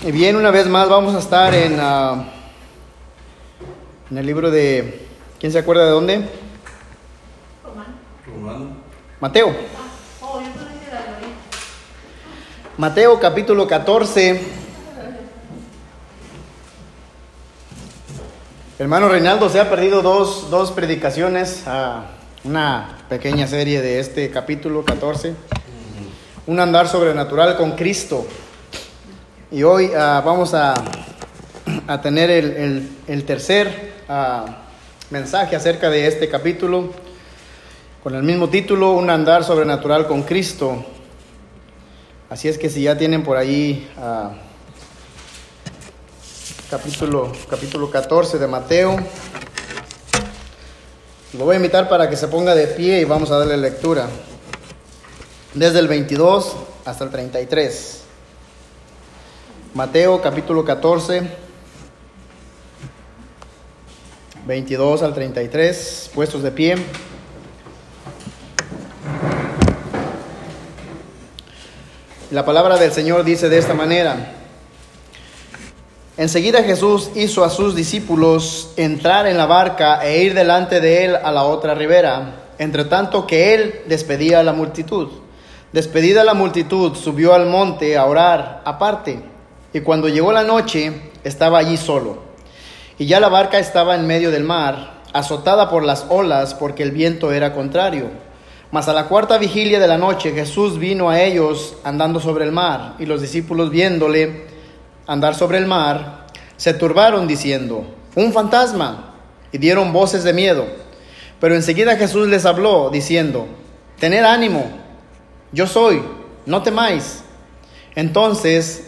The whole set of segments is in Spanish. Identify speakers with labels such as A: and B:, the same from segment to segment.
A: Y bien, una vez más vamos a estar en, ah, en el libro de... ¿Quién se acuerda de dónde? Mateo. Mateo capítulo 14. Hermano Reinaldo se ha perdido dos, dos predicaciones, a una pequeña serie de este capítulo 14. Un andar sobrenatural con Cristo. Y hoy ah, vamos a, a tener el, el- tercer ah, mensaje acerca de este capítulo, con el mismo título, Un andar sobrenatural con Cristo. Así es que si ya tienen por ahí ah, capítulo, capítulo 14 de Mateo, lo voy a invitar para que se ponga de pie y vamos a darle lectura. Desde el 22 hasta el 33. Mateo capítulo 14, 22 al 33, puestos de pie. La palabra del Señor dice de esta manera. Enseguida Jesús hizo a sus discípulos entrar en la barca e ir delante de él a la otra ribera, entre tanto que él despedía a la multitud. Despedida la multitud, subió al monte a orar aparte, y cuando llegó la noche, estaba allí solo. Y ya la barca estaba en medio del mar, azotada por las olas, porque el viento era contrario. Mas a la cuarta vigilia de la noche Jesús vino a ellos andando sobre el mar, y los discípulos viéndole andar sobre el mar, se turbaron diciendo, un fantasma, y dieron voces de miedo. Pero enseguida Jesús les habló, diciendo, tened ánimo, yo soy, no temáis. Entonces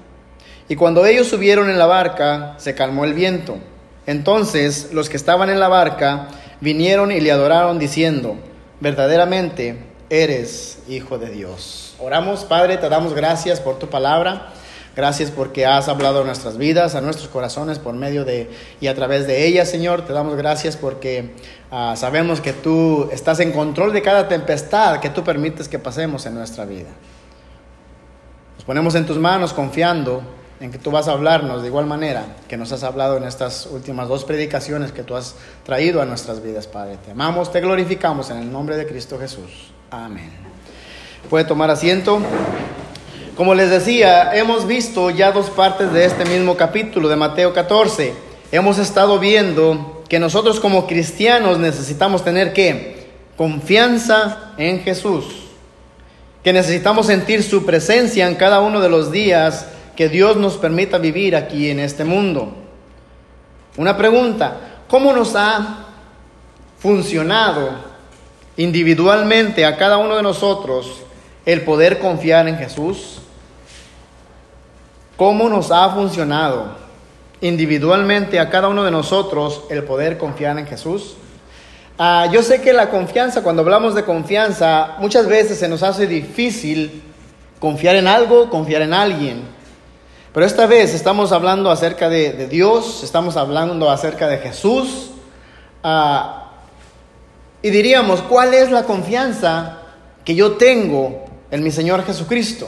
A: Y cuando ellos subieron en la barca, se calmó el viento. Entonces los que estaban en la barca vinieron y le adoraron diciendo, verdaderamente eres hijo de Dios. Oramos, Padre, te damos gracias por tu palabra. Gracias porque has hablado a nuestras vidas, a nuestros corazones por medio de y a través de ella, Señor. Te damos gracias porque ah, sabemos que tú estás en control de cada tempestad que tú permites que pasemos en nuestra vida. Nos ponemos en tus manos confiando en que tú vas a hablarnos de igual manera que nos has hablado en estas últimas dos predicaciones que tú has traído a nuestras vidas, Padre. Te amamos, te glorificamos en el nombre de Cristo Jesús. Amén. Puede tomar asiento. Como les decía, hemos visto ya dos partes de este mismo capítulo de Mateo 14. Hemos estado viendo que nosotros como cristianos necesitamos tener que confianza en Jesús, que necesitamos sentir su presencia en cada uno de los días que Dios nos permita vivir aquí en este mundo. Una pregunta, ¿cómo nos ha funcionado individualmente a cada uno de nosotros el poder confiar en Jesús? ¿Cómo nos ha funcionado individualmente a cada uno de nosotros el poder confiar en Jesús? Ah, yo sé que la confianza, cuando hablamos de confianza, muchas veces se nos hace difícil confiar en algo, confiar en alguien. Pero esta vez estamos hablando acerca de, Dios, estamos hablando acerca de Jesús. ah, y diríamos, ¿cuál es la confianza que yo tengo en mi Señor Jesucristo?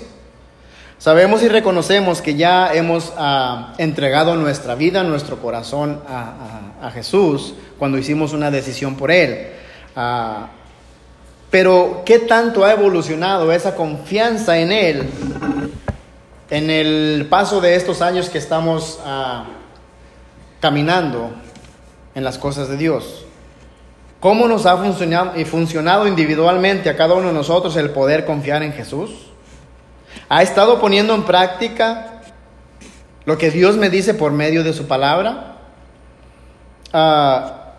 A: Sabemos y reconocemos que ya hemos ah, entregado nuestra vida, nuestro corazón a, Jesús cuando hicimos una decisión por Él. Ah, pero, ¿qué tanto ha evolucionado esa confianza en Él en el paso de estos años que estamos ah, caminando en las cosas de Dios? ¿Cómo nos ha funcionado, y funcionado individualmente a cada uno de nosotros el poder confiar en Jesús? ¿Ha estado poniendo en práctica lo que Dios me dice por medio de su palabra? Ah,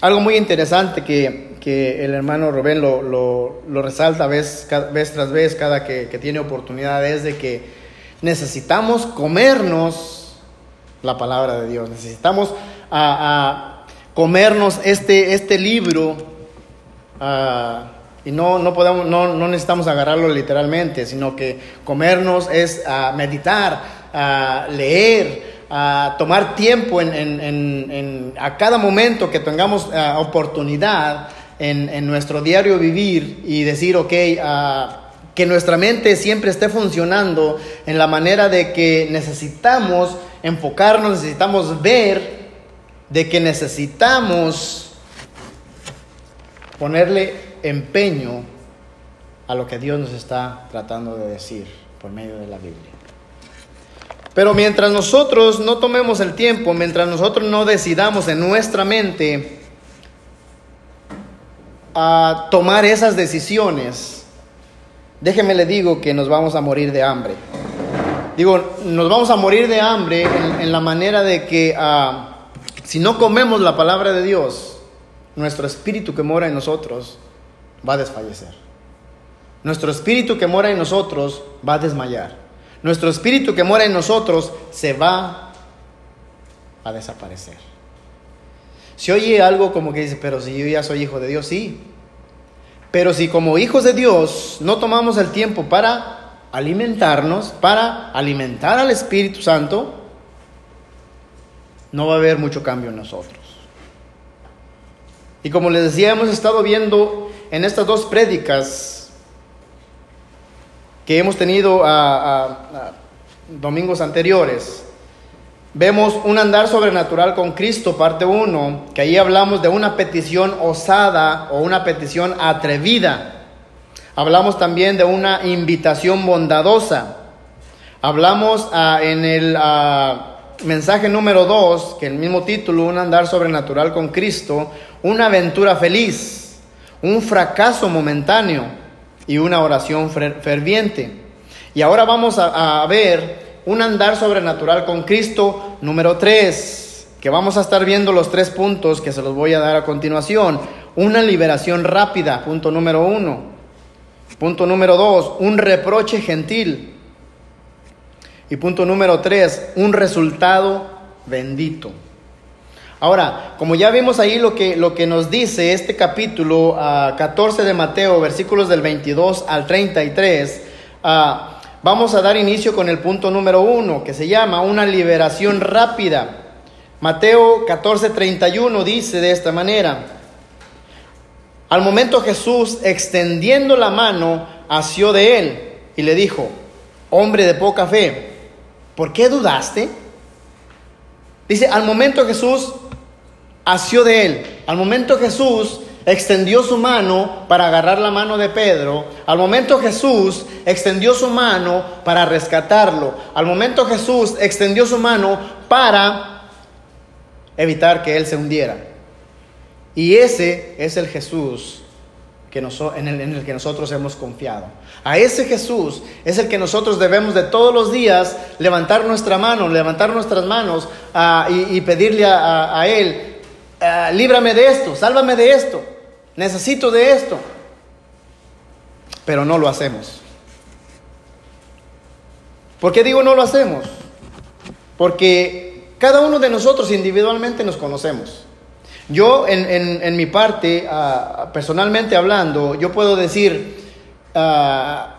A: algo muy interesante que, que el hermano Rubén lo, lo- resalta vez, vez tras vez cada que, que tiene oportunidad es de que necesitamos comernos la palabra de Dios. Necesitamos a, comernos este, este libro y no, no, podemos, no, no, necesitamos agarrarlo literalmente, sino que comernos es a meditar, a leer, a tomar tiempo en, en, en, a cada momento que tengamos oportunidad en, nuestro diario vivir y decir, ok, que nuestra mente siempre esté funcionando en la manera de que necesitamos enfocarnos, necesitamos ver, de que necesitamos ponerle empeño a lo que Dios nos está tratando de decir por medio de la Biblia. Pero mientras nosotros no tomemos el tiempo, mientras nosotros no decidamos en nuestra mente a tomar esas decisiones, déjeme le digo que nos vamos a morir de hambre. Digo, nos vamos a morir de hambre en, la manera de que ah, si no comemos la palabra de Dios, nuestro espíritu que mora en nosotros va a desfallecer. Nuestro espíritu que mora en nosotros va a desmayar. Nuestro espíritu que mora en nosotros se va a desaparecer. Si oye algo como que dice, pero si yo ya soy hijo de Dios, sí. Pero si como hijos de Dios no tomamos el tiempo para alimentarnos, para alimentar al Espíritu Santo, no va a haber mucho cambio en nosotros. Y como les decía, hemos estado viendo en estas dos prédicas que hemos tenido a, domingos anteriores, vemos un andar sobrenatural con Cristo, parte 1, que ahí hablamos de una petición osada o una petición atrevida Hablamos también de una invitación bondadosa. Hablamos ah, en el ah, mensaje número 2, que el mismo título, un andar sobrenatural con Cristo, una aventura feliz, un fracaso momentáneo y una oración ferviente. Y ahora vamos a, a ver un andar sobrenatural con Cristo número 3, que vamos a estar viendo los tres puntos que se los voy a dar a continuación. Una liberación rápida, punto número 1. Punto número dos, un reproche gentil. Y punto número tres, un resultado bendito. Ahora, como ya vimos ahí lo que, lo que nos dice este capítulo 14 ah, de Mateo, versículos del 22 al 33, ah, vamos a dar inicio con el punto número uno, que se llama una liberación rápida. Mateo 14, 31 dice de esta manera, al momento Jesús, extendiendo la mano, asió de él y le dijo, hombre de poca fe, ¿por qué dudaste? Dice, al momento Jesús asió de él, al momento Jesús extendió su mano para agarrar la mano de Pedro, al momento Jesús extendió su mano para rescatarlo, al momento Jesús extendió su mano para evitar que él se hundiera. Y ese es el Jesús que en, el, que nosotros hemos confiado. A ese Jesús es el que nosotros debemos de todos los días levantar nuestra mano, levantar nuestras manos ah, y, pedirle a, Él, ah, líbrame de esto, sálvame de esto, necesito de esto. Pero no lo hacemos. ¿Por qué digo no lo hacemos? Porque cada uno de nosotros individualmente nos conocemos. Yo, en, mi parte, ah, personalmente hablando, yo puedo decir, ah,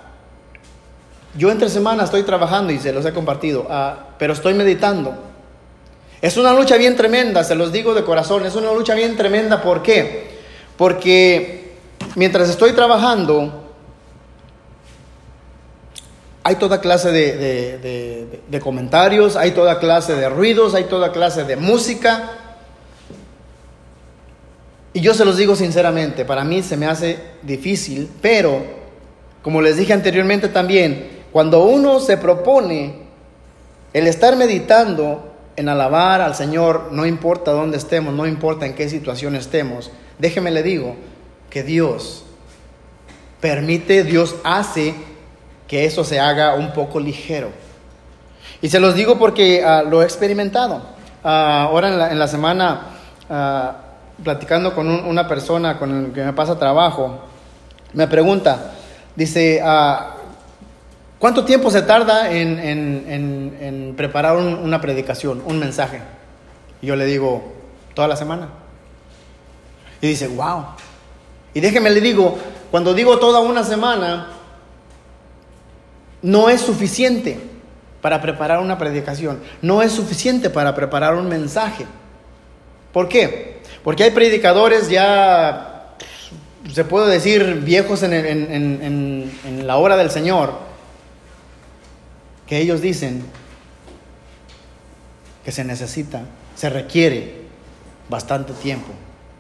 A: yo entre semanas estoy trabajando y se los he compartido, ah, pero estoy meditando. Es una lucha bien tremenda, se los digo de corazón, es una lucha bien tremenda. ¿Por qué? Porque mientras estoy trabajando, hay toda clase de comentarios, hay toda clase de ruidos, hay toda clase de música. Y yo se los digo sinceramente, para mí se me hace difícil, pero como les dije anteriormente también, cuando uno se propone el estar meditando en alabar al Señor, no importa dónde estemos, no importa en qué situación estemos, déjeme le digo que Dios permite, Dios hace que eso se haga un poco ligero. Y se los digo porque ah, lo he experimentado. Ah, ahora en la, semana... Ah, platicando con una persona con el que me pasa trabajo, me pregunta, dice, ¿Cuánto tiempo se tarda en, preparar una predicación, un mensaje? Y yo le digo, toda la semana. Y dice, wow. Y déjeme le digo, cuando digo toda una semana, no es suficiente para preparar una predicación. No es suficiente para preparar un mensaje. ¿Por qué? Porque hay predicadores ya, se puede decir, viejos en, en la obra del Señor, que ellos dicen que se necesita, se requiere bastante tiempo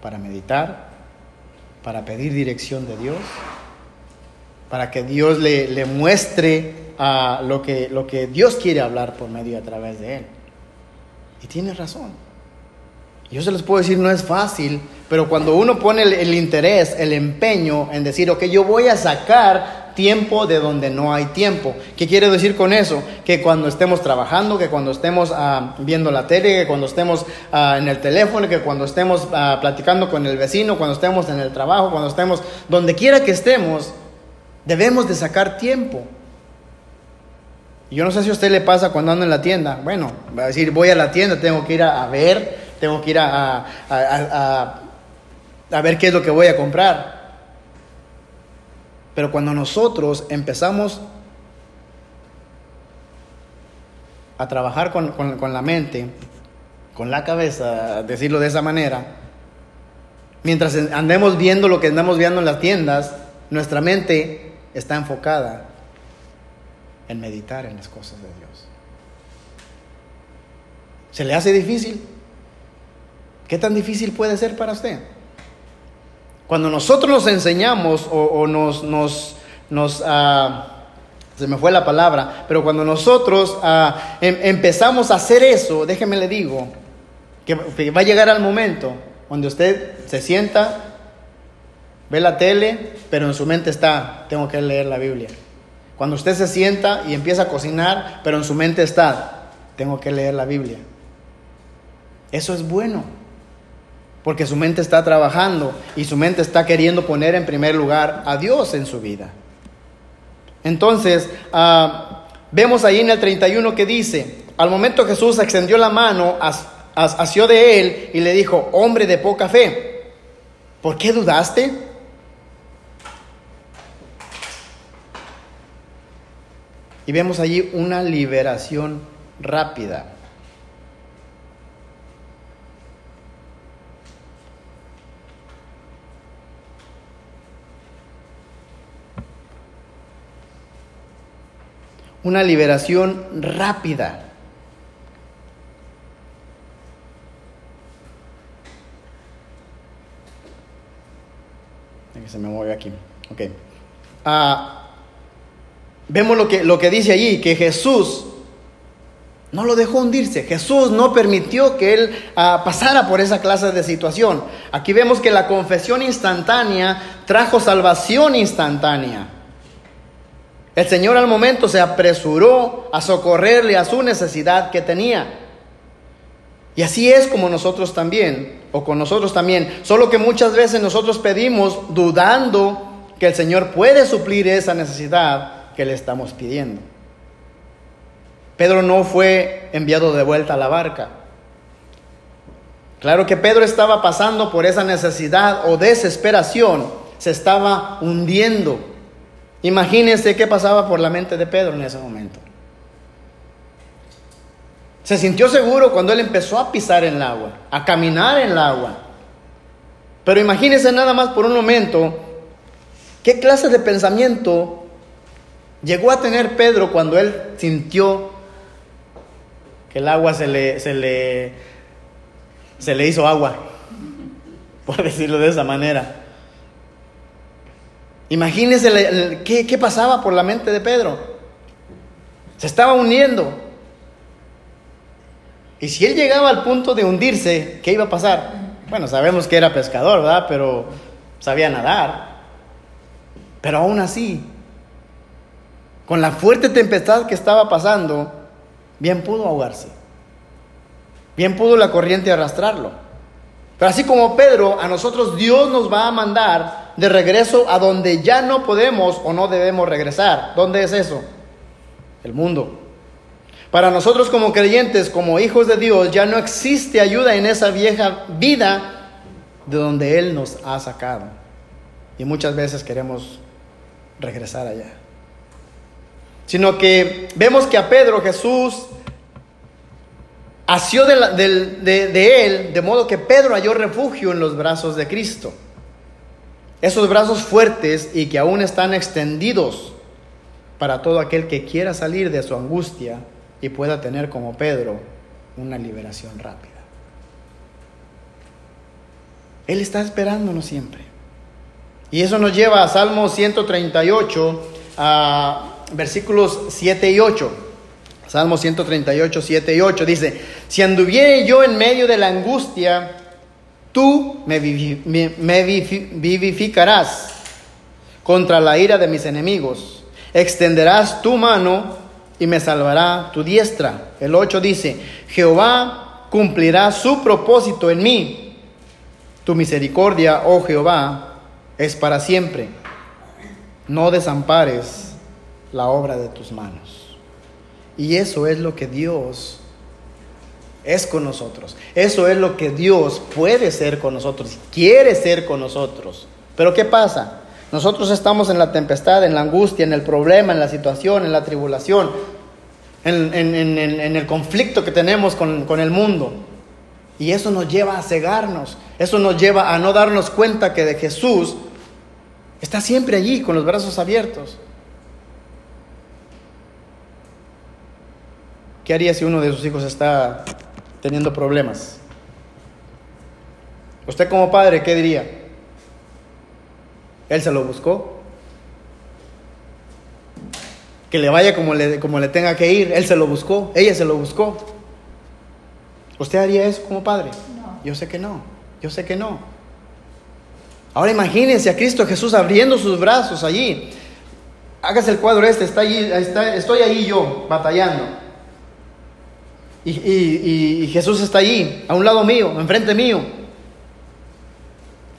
A: para meditar, para pedir dirección de Dios, para que Dios le, muestre a lo, que, lo que Dios quiere hablar por medio a través de él. Y tiene razón. Yo se les puedo decir, no es fácil, pero cuando uno pone el, el, interés, el empeño en decir, ok, yo voy a sacar tiempo de donde no hay tiempo. ¿Qué quiere decir con eso? Que cuando estemos trabajando, que cuando estemos ah, viendo la tele, que cuando estemos ah, en el teléfono, que cuando estemos ah, platicando con el vecino, cuando estemos en el trabajo, cuando estemos donde quiera que estemos, debemos de sacar tiempo. Yo no sé si a usted le pasa cuando anda en la tienda. Bueno, va a decir, voy a la tienda, tengo que ir a, ver, tengo que ir a, a ver qué es lo que voy a comprar. Pero cuando nosotros empezamos a trabajar con, la mente, con la cabeza, decirlo de esa manera, mientras andemos viendo lo que andamos viendo en las tiendas, nuestra mente está enfocada en meditar en las cosas de Dios. ¿Se le hace difícil? ¿Qué tan difícil puede ser para usted? Cuando nosotros nos enseñamos o, nos, nos, nos ah, se me fue la palabra, pero cuando nosotros ah, em, empezamos a hacer eso, déjeme le digo, que, va a llegar al momento donde usted se sienta, ve la tele, pero en su mente está, tengo que leer la Biblia. Cuando usted se sienta y empieza a cocinar, pero en su mente está, tengo que leer la Biblia. Eso es bueno porque su mente está trabajando y su mente está queriendo poner en primer lugar a Dios en su vida. Entonces, ah, vemos ahí en el 31 que dice, al momento Jesús extendió la mano, asió de él y le dijo, hombre de poca fe, ¿por qué dudaste? Y vemos allí una liberación rápida. Una liberación rápida. se me mueve aquí. Ok. Ah, vemos lo que, lo que dice allí, que Jesús no lo dejó hundirse. Jesús no permitió que él ah, pasara por esa clase de situación. Aquí vemos que la confesión instantánea trajo salvación instantánea. El Señor al momento se apresuró a socorrerle a su necesidad que tenía. Y así es como nosotros también, o con nosotros también, solo que muchas veces nosotros pedimos dudando que el Señor puede suplir esa necesidad que le estamos pidiendo. Pedro no fue enviado de vuelta a la barca. Claro que Pedro estaba pasando por esa necesidad o desesperación, se estaba hundiendo Imagínense qué pasaba por la mente de Pedro en ese momento. Se sintió seguro cuando él empezó a pisar en el agua, a caminar en el agua. Pero imagínense nada más por un momento qué clase de pensamiento llegó a tener Pedro cuando él sintió que el agua se le, se le, se le hizo agua, por decirlo de esa manera. Imagínense qué, pasaba por la mente de Pedro. Se estaba uniendo. Y si él llegaba al punto de hundirse, ¿qué iba a pasar? Bueno, sabemos que era pescador, ¿verdad? Pero sabía nadar. Pero aún así, con la fuerte tempestad que estaba pasando, bien pudo ahogarse. Bien pudo la corriente arrastrarlo. Pero así como Pedro, a nosotros Dios nos va a mandar de regreso a donde ya no podemos o no debemos regresar. ¿Dónde es eso? el mundo. Para nosotros como creyentes, como hijos de Dios, ya no existe ayuda en esa vieja vida de donde Él nos ha sacado. Y muchas veces queremos regresar allá. Sino que vemos que a Pedro Jesús asió de, de, él, de modo que Pedro halló refugio en los brazos de Cristo. Esos brazos fuertes y que aún están extendidos para todo aquel que quiera salir de su angustia y pueda tener como Pedro una liberación rápida. Él está esperándonos siempre. Y eso nos lleva a Salmo 138, a versículos 7 y 8. Salmo 138, 7 y 8 dice, si anduviere yo en medio de la angustia, tú me, vivificarás contra la ira de mis enemigos. Extenderás tu mano y me salvará tu diestra. El 8 dice, Jehová cumplirá su propósito en mí. Tu misericordia, oh Jehová, es para siempre. No desampares la obra de tus manos. Y eso es lo que Dios es con nosotros. Eso es lo que Dios puede ser con nosotros, quiere ser con nosotros. Pero ¿qué pasa? Nosotros estamos en la tempestad, en la angustia, en el problema, en la situación, en la tribulación, en, el conflicto que tenemos con, con el mundo. Y eso nos lleva a cegarnos, eso nos lleva a no darnos cuenta que de Jesús está siempre allí con los brazos abiertos. ¿Qué haría si uno de sus hijos está teniendo problemas? Usted como padre, ¿qué diría? Él se lo buscó. Que le vaya como le, como le tenga que ir. Él se lo buscó. Ella se lo buscó. ¿Usted haría eso como padre? No. Yo sé que no. Yo sé que no. Ahora imagínense a Cristo Jesús abriendo sus brazos allí. Hágase el cuadro este. Está allí, está, estoy ahí yo batallando. Y, y, y Jesús está allí, a un lado mío, enfrente mío.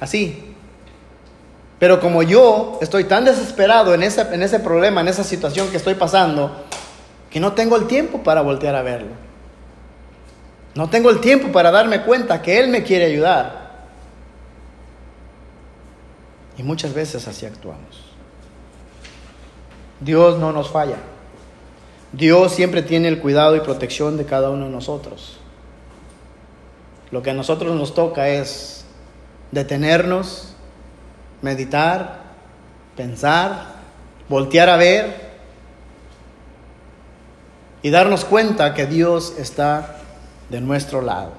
A: Así. Pero como yo estoy tan desesperado en ese, en ese problema, en esa situación que estoy pasando, que no tengo el tiempo para voltear a verlo. No tengo el tiempo para darme cuenta que Él me quiere ayudar. Y muchas veces así actuamos. Dios no nos falla. Dios siempre tiene el cuidado y protección de cada uno de nosotros. Lo que a nosotros nos toca es detenernos, meditar, pensar, voltear a ver y darnos cuenta que Dios está de nuestro lado.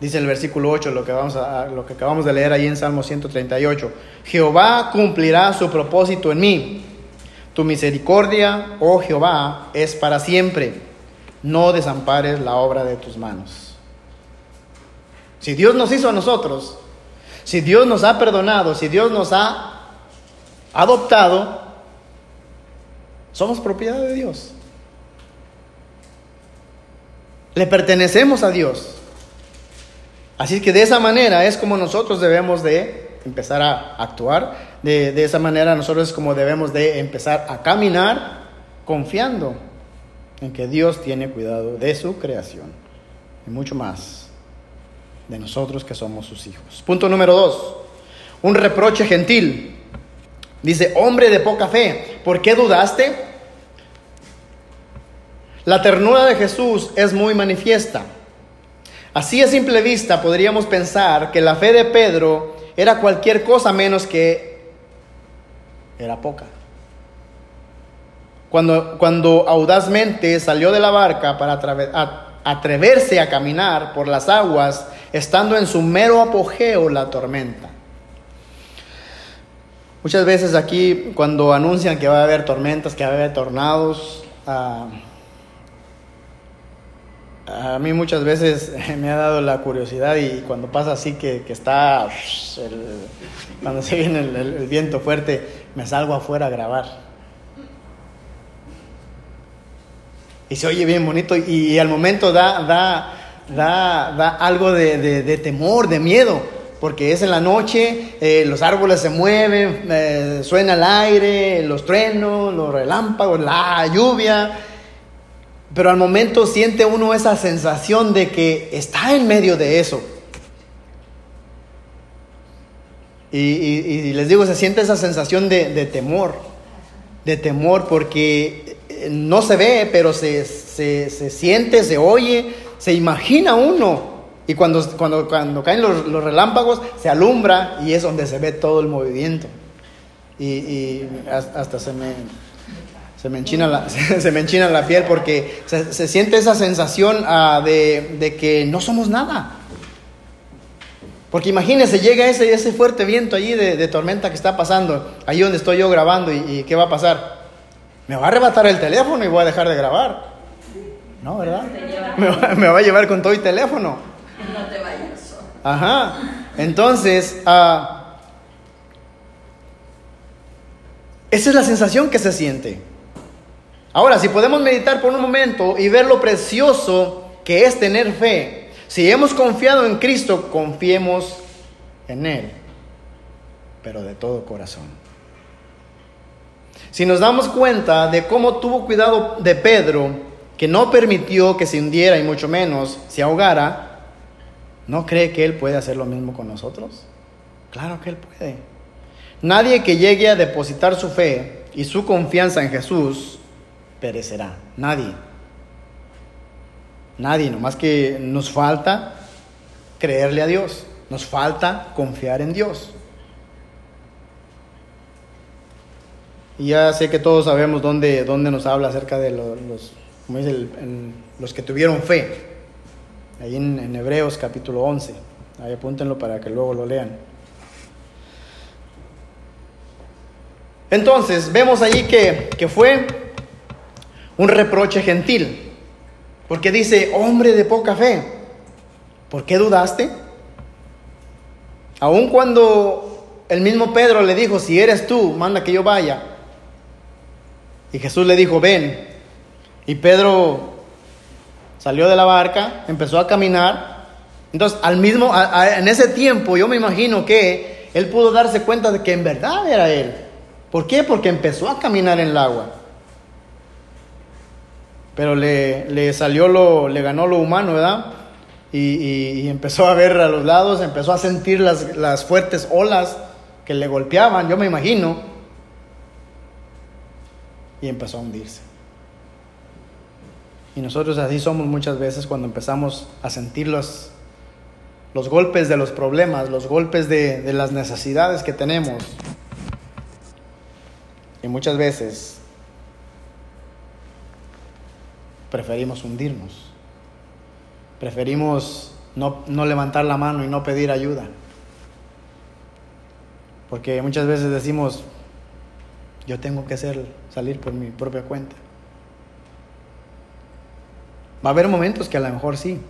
A: Dice el versículo 8, lo que, vamos a, lo que acabamos de leer ahí en Salmo 138. Jehová cumplirá su propósito en mí. Tu misericordia, oh Jehová, es para siempre. No desampares la obra de tus manos. Si Dios nos hizo a nosotros, si Dios nos ha perdonado, si Dios nos ha adoptado, somos propiedad de Dios. Le pertenecemos a Dios. Así que de esa manera es como nosotros debemos de empezar a actuar. De, de esa manera nosotros como debemos de empezar a caminar confiando en que Dios tiene cuidado de su creación y mucho más de nosotros que somos sus hijos. Punto número dos, un reproche gentil. Dice, hombre de poca fe, ¿por qué dudaste? La ternura de Jesús es muy manifiesta. Así a simple vista podríamos pensar que la fe de Pedro era cualquier cosa menos que era poca. Cuando, cuando audazmente salió de la barca para atreverse a caminar por las aguas, estando en su mero apogeo la tormenta. Muchas veces aquí cuando anuncian que va a haber tormentas, que va a haber tornados, ah, a mí muchas veces me ha dado la curiosidad y cuando pasa así que, está, cuando se viene el, viento fuerte, me salgo afuera a grabar. Y se oye bien bonito y, al momento da, da, da, algo de, temor, de miedo, porque es en la noche, eh, los árboles se mueven, eh, suena el aire, los truenos, los relámpagos, la lluvia. Pero al momento siente uno esa sensación de que está en medio de eso. Y, les digo, se siente esa sensación de, temor, de temor porque eh, no se ve, pero se, se siente, se oye, se imagina uno y cuando, cuando, cuando caen los, relámpagos, se alumbra y es donde se ve todo el movimiento. Y hasta se me, se me, enchina la, se me enchina la piel porque se, se siente esa sensación uh, de, de, que no somos nada. Porque imagínense, llega ese, ese fuerte viento allí de, de, tormenta que está pasando, ahí donde estoy yo grabando, y, y ¿qué va a pasar? Me va a arrebatar el teléfono y voy a dejar de grabar. No, ¿verdad? Me va, me va a llevar con todo el teléfono.
B: No te vayas
A: Ajá. Entonces, uh, esa es la sensación que se siente. Ahora, si podemos meditar por un momento y ver lo precioso que es tener fe, si hemos confiado en Cristo, confiemos en Él, pero de todo corazón. Si nos damos cuenta de cómo tuvo cuidado de Pedro, que no permitió que se hundiera y mucho menos se ahogara, ¿No cree que Él puede hacer lo mismo con nosotros? Claro que Él puede. Nadie que llegue a depositar su fe y su confianza en Jesús perecerá. Nadie. Nadie, nomás que nos falta creerle a Dios. Nos falta confiar en Dios. Y ya sé que todos sabemos dónde, dónde nos habla acerca de los, los, que tuvieron fe ahí en, Hebreos capítulo 11. Ahí apúntenlo para que luego lo lean. Entonces, vemos allí que, que fue un reproche gentil, porque dice, hombre de poca fe, ¿por qué dudaste? Aun cuando el mismo Pedro le dijo, si eres tú, manda que yo vaya. Y Jesús le dijo, ven. Y Pedro salió de la barca, empezó a caminar. Entonces, al mismo, en ese tiempo, yo me imagino que él pudo darse cuenta de que en verdad era él. ¿Por qué? Porque empezó a caminar en el agua. Pero le, le salió lo, le ganó lo humano, ¿verdad? Y, y, empezó a ver a los lados, empezó a sentir las, las fuertes olas que le golpeaban, yo me imagino. Y empezó a hundirse. Y nosotros así somos muchas veces cuando empezamos a sentir los, los golpes de los problemas, los golpes de, de las necesidades que tenemos. Y muchas veces preferimos hundirnos. Preferimos no, no, levantar la mano y no pedir ayuda. Porque muchas veces decimos, yo tengo que hacer, salir por mi propia cuenta. Va a haber momentos que a lo mejor sí.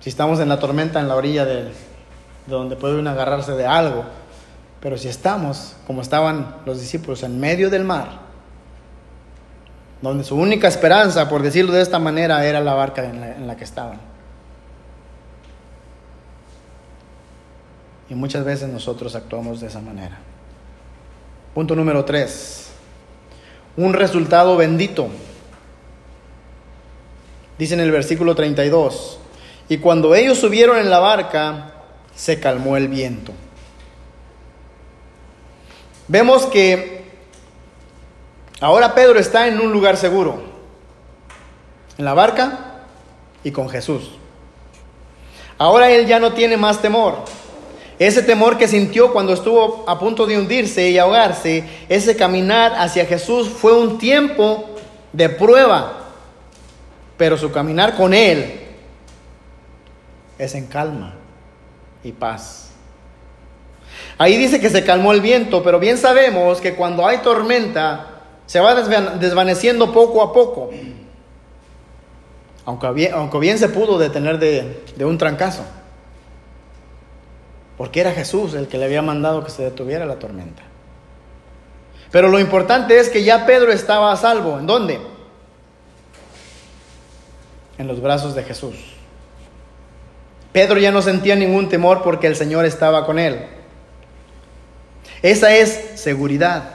A: Si estamos en la tormenta, en la orilla de, donde puede uno agarrarse de algo. Pero si estamos, como estaban los discípulos, en medio del mar, donde su única esperanza, por decirlo de esta manera, era la barca en la, que estaban. Y muchas veces nosotros actuamos de esa manera. Punto número tres. Un resultado bendito. Dice en el versículo 32, y cuando ellos subieron en la barca, se calmó el viento. Vemos que ahora Pedro está en un lugar seguro, en la barca y con Jesús. Ahora él ya no tiene más temor. Ese temor que sintió cuando estuvo a punto de hundirse y ahogarse, ese caminar hacia Jesús fue un tiempo de prueba pero su caminar con Él es en calma y paz. Ahí dice que se calmó el viento, pero bien sabemos que cuando hay tormenta se va desvaneciendo poco a poco. Aunque bien, aunque bien se pudo detener de, de un trancazo. Porque era Jesús el que le había mandado que se detuviera la tormenta. Pero lo importante es que ya Pedro estaba a salvo. ¿En dónde? en los brazos de Jesús. Pedro ya no sentía ningún temor porque el Señor estaba con él. Esa es seguridad.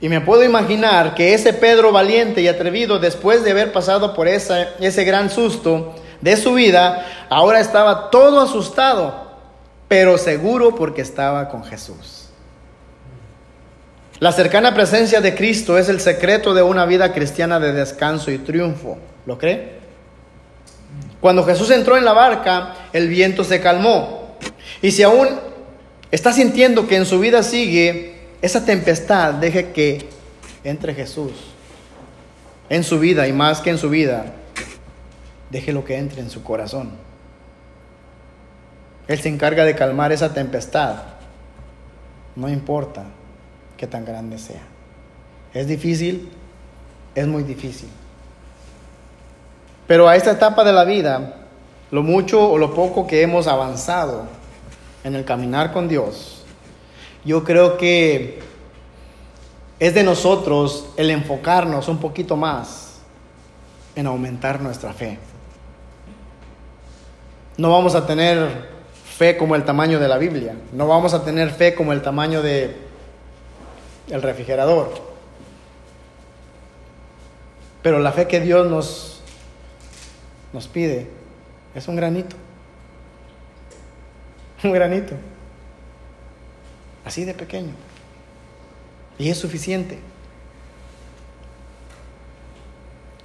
A: Y me puedo imaginar que ese Pedro valiente y atrevido, después de haber pasado por ese gran susto de su vida, ahora estaba todo asustado, pero seguro porque estaba con Jesús. La cercana presencia de Cristo es el secreto de una vida cristiana de descanso y triunfo. ¿Lo cree? Cuando Jesús entró en la barca, el viento se calmó. Y si aún está sintiendo que en su vida sigue esa tempestad, deje que entre Jesús en su vida y más que en su vida, deje lo que entre en su corazón. Él se encarga de calmar esa tempestad. No importa qué tan grande sea. Es difícil, es muy difícil. Pero a esta etapa de la vida, lo mucho o lo poco que hemos avanzado en el caminar con Dios, yo creo que es de nosotros el enfocarnos un poquito más en aumentar nuestra fe. No vamos a tener fe como el tamaño de la Biblia, no vamos a tener fe como el tamaño de el refrigerador. Pero la fe que Dios nos nos pide es un granito. Un granito. Así de pequeño. Y es suficiente.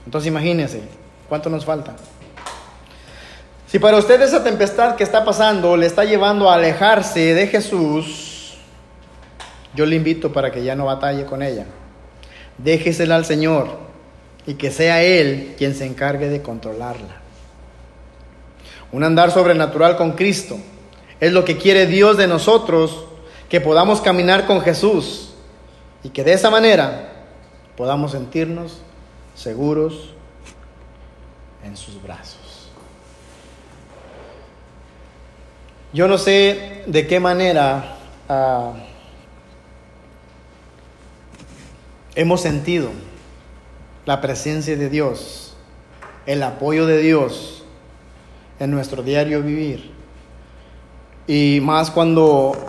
A: Entonces imagínense, ¿cuánto nos falta? Si para usted esa tempestad que está pasando le está llevando a alejarse de Jesús, yo le invito para que ya no batalle con ella. Déjesela al Señor y que sea Él quien se encargue de controlarla. Un andar sobrenatural con Cristo es lo que quiere Dios de nosotros, que podamos caminar con Jesús y que de esa manera podamos sentirnos seguros en sus brazos. Yo no sé de qué manera ah, hemos sentido la presencia de Dios, el apoyo de Dios en nuestro diario vivir. Y más cuando